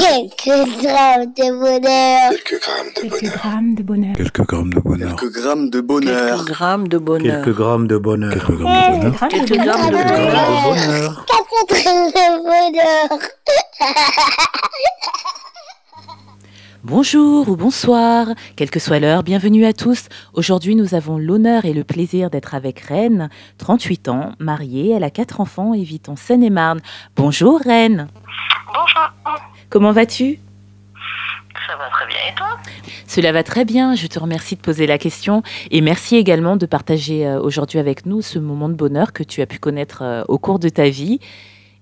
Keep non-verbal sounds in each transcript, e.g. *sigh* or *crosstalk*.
Quelques grammes de bonheur. Quelques grammes de Quelques bonheur. grammes de bonheur. Quelques grammes de bonheur. Quelques grammes de bonheur. Quelques grammes de bonheur. Quelques grammes de bonheur. Quelques grammes de bonheur. Quelques grammes de Quelques bonheur. grammes de bonheur. Quatre grammes de bonheur. Bonjour ou bonsoir, quelle que soit l'heure, bienvenue à tous. Aujourd'hui, nous avons l'honneur et le plaisir d'être avec Reine, 38 ans, mariée, elle a quatre enfants et vit en Seine-et-Marne. Bonjour Reine, Bonjour, comment vas-tu? Ça va très bien. Et toi? Cela va très bien, je te remercie de poser la question. Et merci également de partager euh, aujourd'hui avec nous ce moment de bonheur que tu as pu connaître euh, au cours de ta vie.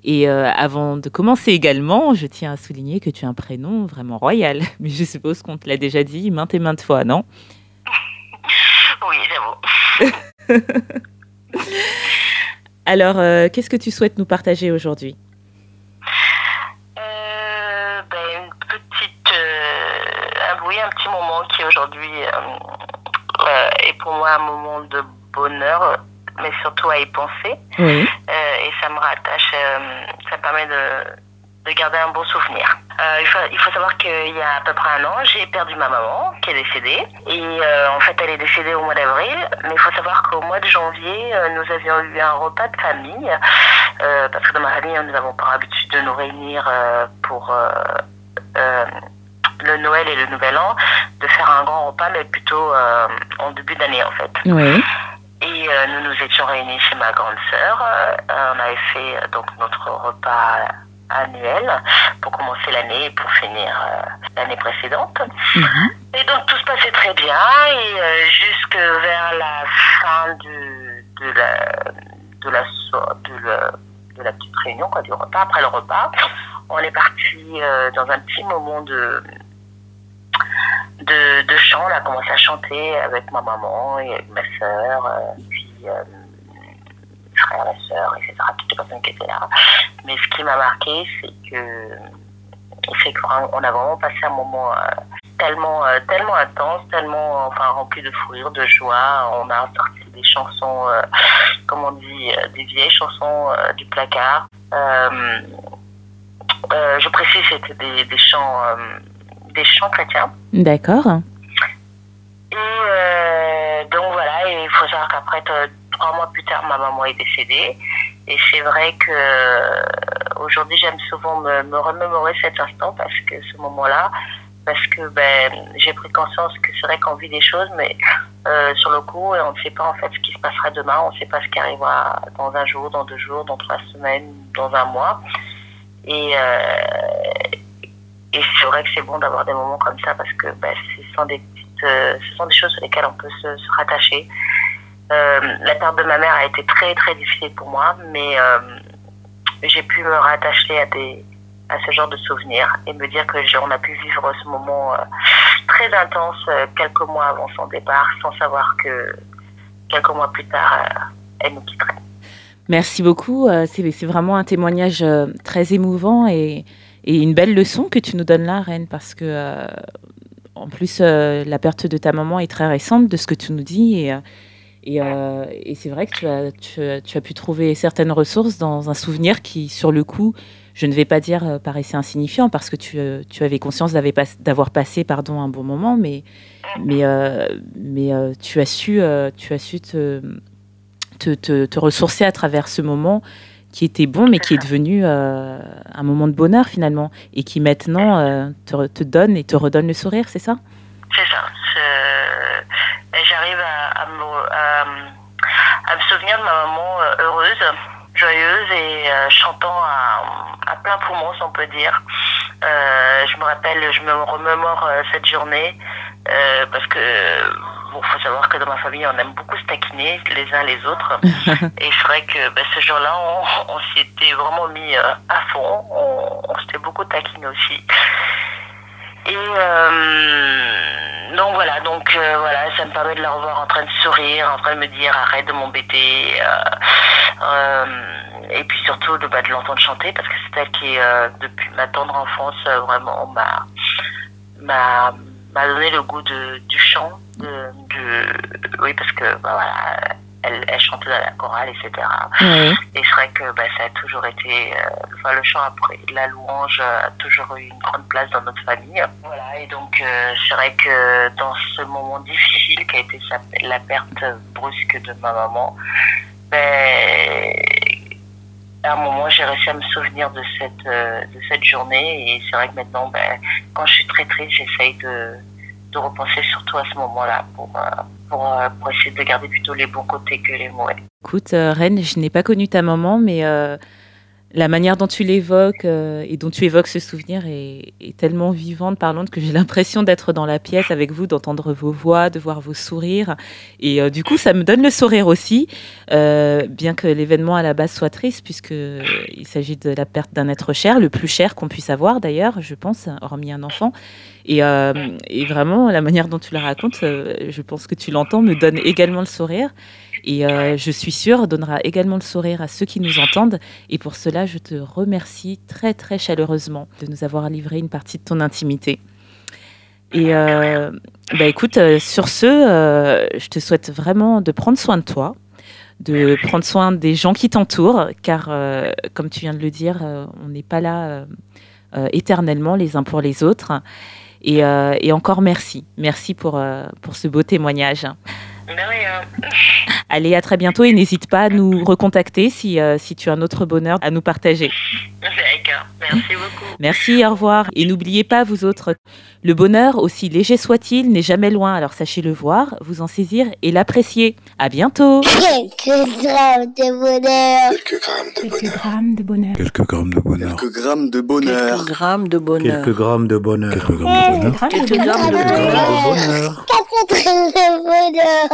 Et euh, avant de commencer également, je tiens à souligner que tu as un prénom vraiment royal. *laughs* Mais je suppose qu'on te l'a déjà dit maintes et maintes fois, non? Oui, j'avoue. *laughs* Alors, euh, qu'est-ce que tu souhaites nous partager aujourd'hui Euh, ben, une petite, euh, un, oui, un petit moment qui aujourd'hui euh, euh, est pour moi un moment de bonheur, mais surtout à y penser. Oui. Euh, et ça me rattache, ça me permet de, de garder un bon souvenir. Euh, il, faut, il faut savoir qu'il y a à peu près un an, j'ai perdu ma maman qui est décédée. Et euh, en fait, elle est décédée au mois d'avril. Mais il faut savoir qu'au mois de janvier, euh, nous avions eu un repas de famille. parce que dans ma famille, nous n'avons pas l'habitude de nous réunir pour le Noël et le Nouvel An, faire un grand repas, mais plutôt euh, en début d'année en fait. Oui. Et euh, nous nous étions réunis chez ma grande sœur. Euh, on avait fait donc notre repas annuel pour commencer l'année et pour finir euh, l'année précédente. Mhm. Et donc tout se passait très bien et euh, jusque vers la fin du, de la de la so- de la, de la petite réunion quoi, du repas après le repas, on est parti euh, dans un petit moment de de, de chant. A commencé à chanter avec ma maman et avec ma sœur, euh, puis euh, frères, ma sœur, etc. Toutes les personnes qui étaient là. Mais ce qui m'a marqué, c'est que c'est qu'on a vraiment passé un moment euh, tellement, euh, tellement intense, tellement enfin, rempli de fou rire, de joie. On a sorti des chansons, euh, comme on dit, euh, des vieilles chansons euh, du placard. Euh, je précise, c'était des, des chants, des chants chrétiens. D'accord. Et euh, donc voilà, et il faut savoir qu'après, trois mois plus tard, ma maman est décédée. Et c'est vrai que euh, aujourd'hui, j'aime souvent me, me remémorer cet instant parce que ce moment-là, parce que ben, j'ai pris conscience que c'est vrai qu'on vit des choses, mais euh, sur le coup, on ne sait pas en fait ce qui se passera demain, on ne sait pas ce qui arrivera dans un jour, dans deux jours, dans trois semaines, dans un mois. Et, euh, et c'est vrai que c'est bon d'avoir des moments comme ça parce que ben, ce sont des petites, euh, ce sont des choses sur lesquelles on peut se, rattacher. Euh, la perte de ma mère a été très très difficile pour moi, mais euh, j'ai pu me rattacher à des à ce genre de souvenirs et me dire que on a pu vivre ce moment très intense quelques mois avant son départ, sans savoir que quelques mois plus tard, elle nous quitterait. Merci beaucoup. C'est vraiment un témoignage très émouvant et, et une belle leçon que tu nous donnes là, Reine, parce que euh, en plus, euh, la perte de ta maman est très récente de ce que tu nous dis. Et, euh, c'est vrai que tu as, pu trouver certaines ressources dans un souvenir qui, sur le coup, je ne vais pas dire paraissait insignifiant parce que tu, avais conscience d'avoir pas- d'avoir passé pardon, un bon moment, mais, tu as su, te ressourcer à travers ce moment qui était bon, mais qui est devenu euh, un moment de bonheur finalement, et qui maintenant euh, te, donne et te redonne le sourire, c'est ça? C'est ça. J'arrive à, me, souvenir de ma maman euh, heureuse, joyeuse et chantant à, plein poumon, si on peut dire. Je me rappelle, je me remémore cette journée parce que bon, faut savoir que dans ma famille, on aime beaucoup se taquiner les uns les autres. *laughs* et c'est vrai que ben, ce jour-là, on, on s'y était vraiment mis euh, à fond. On, on s'était beaucoup taquiné aussi. Et euh, donc voilà, donc euh, voilà, ça me permet de la revoir en train de sourire, en train de me dire arrête de m'embêter. euh, et puis surtout de, bah, de l'entendre chanter parce que c'est elle qui, depuis ma tendre enfance, vraiment m'a m'a m'a donné le goût de, du chant. De, de- oui, parce que bah, voilà, elle, elle chantait dans la chorale, etc. Oui. Et c'est vrai que bah, ça a toujours été euh, Enfin, le chant après la louange a toujours eu une grande place dans notre famille. Voilà, et donc euh, c'est vrai que dans ce moment difficile qui a été la perte brusque de ma maman, ben, à un moment j'ai réussi à me souvenir de cette, euh, de cette journée et c'est vrai que maintenant, ben, quand je suis très triste, j'essaye de, de repenser surtout à ce moment-là pour, euh, pour, pour, essayer de garder plutôt les bons côtés que les mauvais. Écoute, Reine, je n'ai pas connu ta maman, mais la manière dont tu l'évoques euh, et dont tu évoques ce souvenir est, tellement vivante, parlante, que j'ai l'impression d'être dans la pièce avec vous, d'entendre vos voix, de voir vos sourires. Et euh, du coup, ça me donne le sourire aussi, euh, bien que l'événement à la base soit triste, puisqu'il s'agit de la perte d'un être cher, le plus cher qu'on puisse avoir d'ailleurs, je pense, hormis un enfant. Et, et, vraiment, la manière dont tu la racontes, je pense que tu l'entends, me donne également le sourire. Et euh, je suis sûre, donnera également le sourire à ceux qui nous entendent. Et pour cela, je te remercie très très chaleureusement de nous avoir livré une partie de ton intimité. Et euh, bah écoute, euh, sur ce, je te souhaite vraiment de prendre soin de toi, de prendre soin des gens qui t'entourent, car comme tu viens de le dire, on n'est pas là éternellement les uns pour les autres. Et, et encore merci, merci pour, pour ce beau témoignage. Allez, à très bientôt et n'hésite pas à nous recontacter si, euh, si tu as un autre bonheur à nous partager. D'accord, merci beaucoup. Merci, au revoir. Et n'oubliez pas, vous autres, le bonheur, aussi léger soit-il, n'est jamais loin. Alors sachez le voir, vous en saisir et l'apprécier. À bientôt. Quelques grammes de bonheur. Quelques grammes de bonheur. Quelques grammes de bonheur. Quelques grammes de bonheur. Quelques grammes de bonheur. Quelques grammes de bonheur. Quelques grammes de bonheur. Quelques grammes de bonheur. Quelques grammes de bonheur.